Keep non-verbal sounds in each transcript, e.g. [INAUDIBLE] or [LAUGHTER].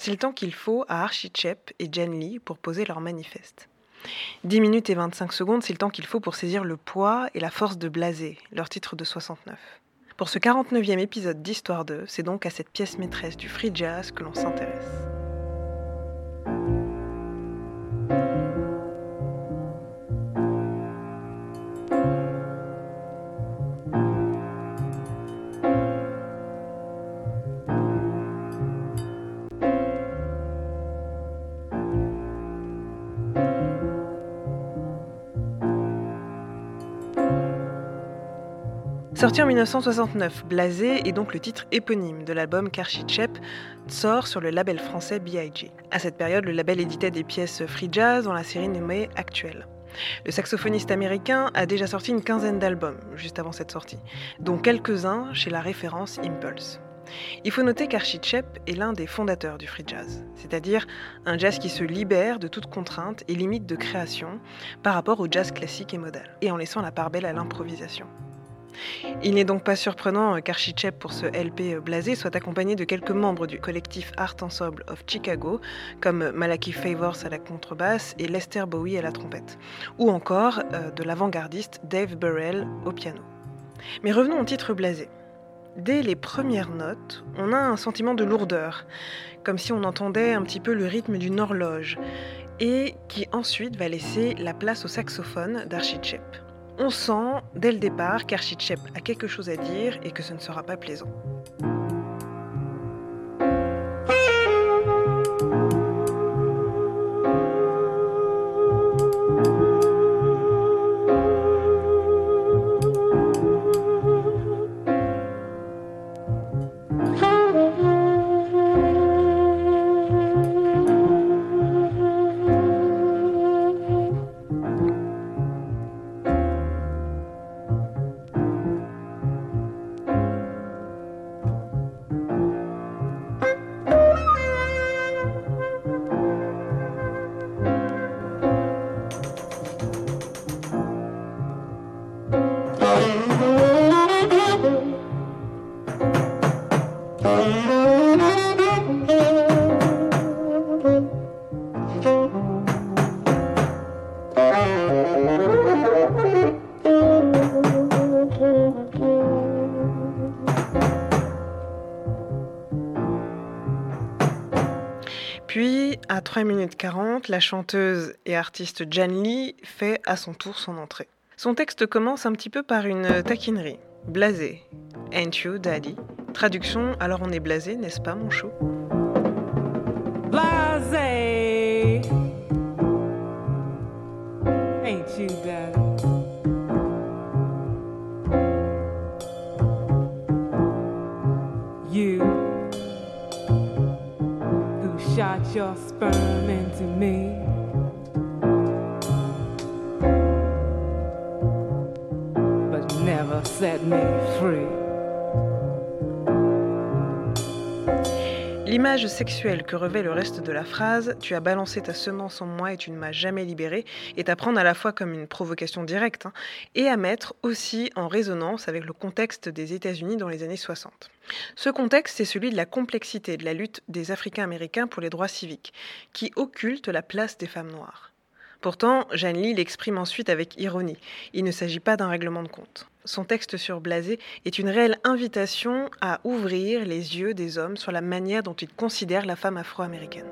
C'est le temps qu'il faut à Archie Chep et Jen Lee pour poser leur manifeste. 10 minutes et 25 secondes, c'est le temps qu'il faut pour saisir le poids et la force de Blasé, leur titre de 69. Pour ce 49e épisode d'Histoire 2, c'est donc à cette pièce maîtresse du free jazz que l'on s'intéresse. Sorti en 1969, Blasé est donc le titre éponyme de l'album qu'Archie Chep sort sur le label français B.I.G. À cette période, le label éditait des pièces free jazz dans la série nommée Actuelle. Le saxophoniste américain a déjà sorti une quinzaine d'albums juste avant cette sortie, dont quelques-uns chez la référence Impulse. Il faut noter qu'Archie Chep est l'un des fondateurs du free jazz, c'est-à-dire un jazz qui se libère de toute contrainte et limite de création par rapport au jazz classique et modal, et en laissant la part belle à l'improvisation. Il n'est donc pas surprenant qu'Archichep, pour ce LP blasé, soit accompagné de quelques membres du collectif Art Ensemble of Chicago, comme Malachi Favors à la contrebasse et Lester Bowie à la trompette, ou encore euh, de l'avant-gardiste Dave Burrell au piano. Mais revenons au titre blasé. Dès les premières notes, on a un sentiment de lourdeur, comme si on entendait un petit peu le rythme d'une horloge, et qui ensuite va laisser la place au saxophone d'Archichep on sent dès le départ qu'Archichep a quelque chose à dire et que ce ne sera pas plaisant. Puis, à 3 minutes 40, la chanteuse et artiste Jan Lee fait à son tour son entrée. Son texte commence un petit peu par une taquinerie. Blasé. Ain't you, daddy? Traduction, alors on est blasé, n'est-ce pas, mon chou? Blasé. Ain't you, daddy? Your sperm into me. But never set me free. L'image sexuelle que revêt le reste de la phrase Tu as balancé ta semence en moi et tu ne m'as jamais libéré est à prendre à la fois comme une provocation directe hein, et à mettre aussi en résonance avec le contexte des États-Unis dans les années 60. Ce contexte, c'est celui de la complexité de la lutte des Africains-Américains pour les droits civiques, qui occulte la place des femmes noires. Pourtant, Jeanne Lee l'exprime ensuite avec ironie. Il ne s'agit pas d'un règlement de compte. Son texte sur Blasé est une réelle invitation à ouvrir les yeux des hommes sur la manière dont ils considèrent la femme afro-américaine.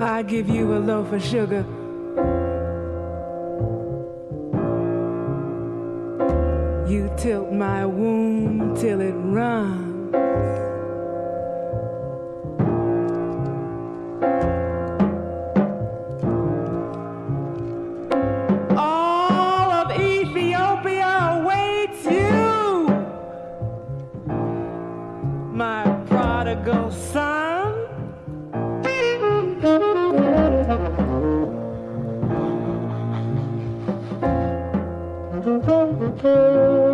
I give you a loaf of sugar. You tilt my womb till it runs. my prodigal son. [LAUGHS]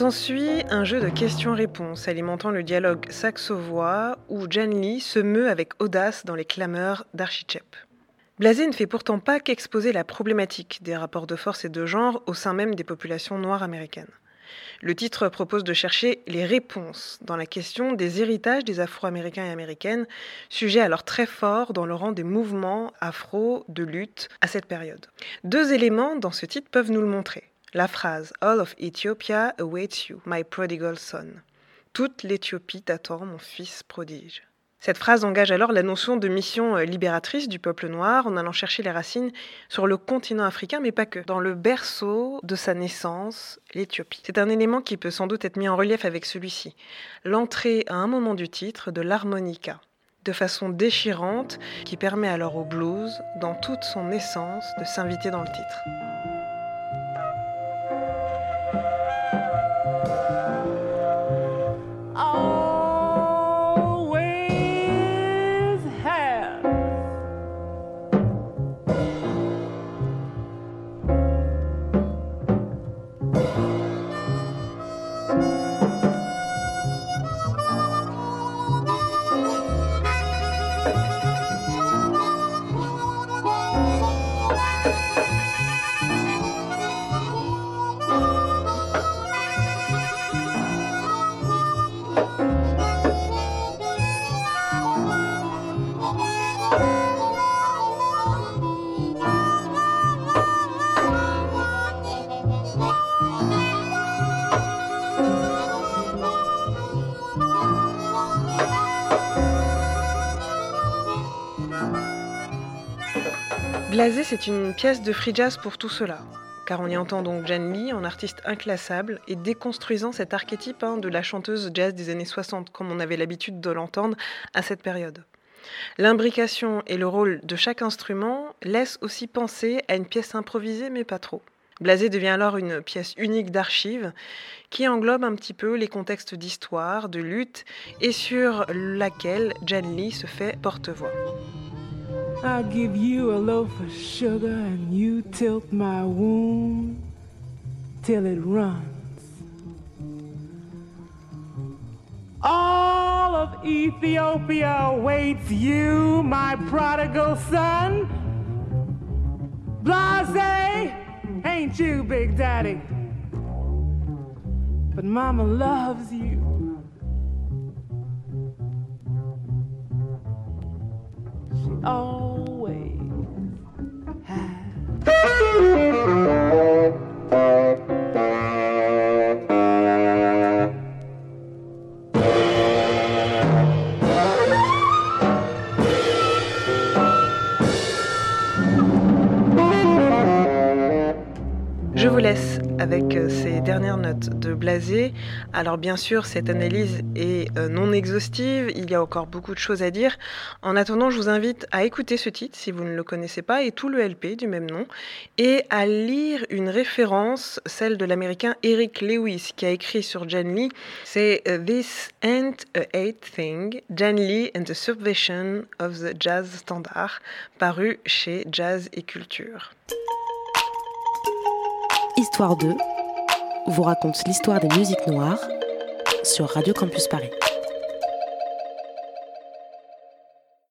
S'ensuit un jeu de questions-réponses alimentant le dialogue saxo-voix où Jan Lee se meut avec audace dans les clameurs d'Archichep. Blasé ne fait pourtant pas qu'exposer la problématique des rapports de force et de genre au sein même des populations noires américaines. Le titre propose de chercher les réponses dans la question des héritages des Afro-Américains et Américaines, sujet alors très fort dans le rang des mouvements afro de lutte à cette période. Deux éléments dans ce titre peuvent nous le montrer. La phrase All of Ethiopia awaits you, my prodigal son. Toute l'Éthiopie t'attend, mon fils prodige. Cette phrase engage alors la notion de mission euh, libératrice du peuple noir en allant chercher les racines sur le continent africain, mais pas que, dans le berceau de sa naissance, l'Éthiopie. C'est un élément qui peut sans doute être mis en relief avec celui-ci, l'entrée à un moment du titre de l'harmonica, de façon déchirante, qui permet alors au blues, dans toute son essence, de s'inviter dans le titre. Blasé, c'est une pièce de free jazz pour tout cela, car on y entend donc Jan Lee en artiste inclassable et déconstruisant cet archétype hein, de la chanteuse jazz des années 60, comme on avait l'habitude de l'entendre à cette période. L'imbrication et le rôle de chaque instrument laissent aussi penser à une pièce improvisée, mais pas trop. Blasé devient alors une pièce unique d'archives qui englobe un petit peu les contextes d'histoire, de lutte et sur laquelle Jan Lee se fait porte-voix. I'll give you a loaf of sugar and you tilt my womb till it runs. All of Ethiopia awaits you, my prodigal son. Blase, ain't you, Big Daddy? But Mama loves you. She always has. De Blasé. Alors bien sûr, cette analyse est euh, non exhaustive, il y a encore beaucoup de choses à dire. En attendant, je vous invite à écouter ce titre si vous ne le connaissez pas et tout le LP du même nom et à lire une référence, celle de l'américain Eric Lewis qui a écrit sur Jan Lee. C'est euh, This Ain't a Hate Thing, Jan Lee and the Subversion of the Jazz Standard, paru chez Jazz et Culture. Histoire 2 vous raconte l'histoire des musiques noires sur Radio Campus Paris.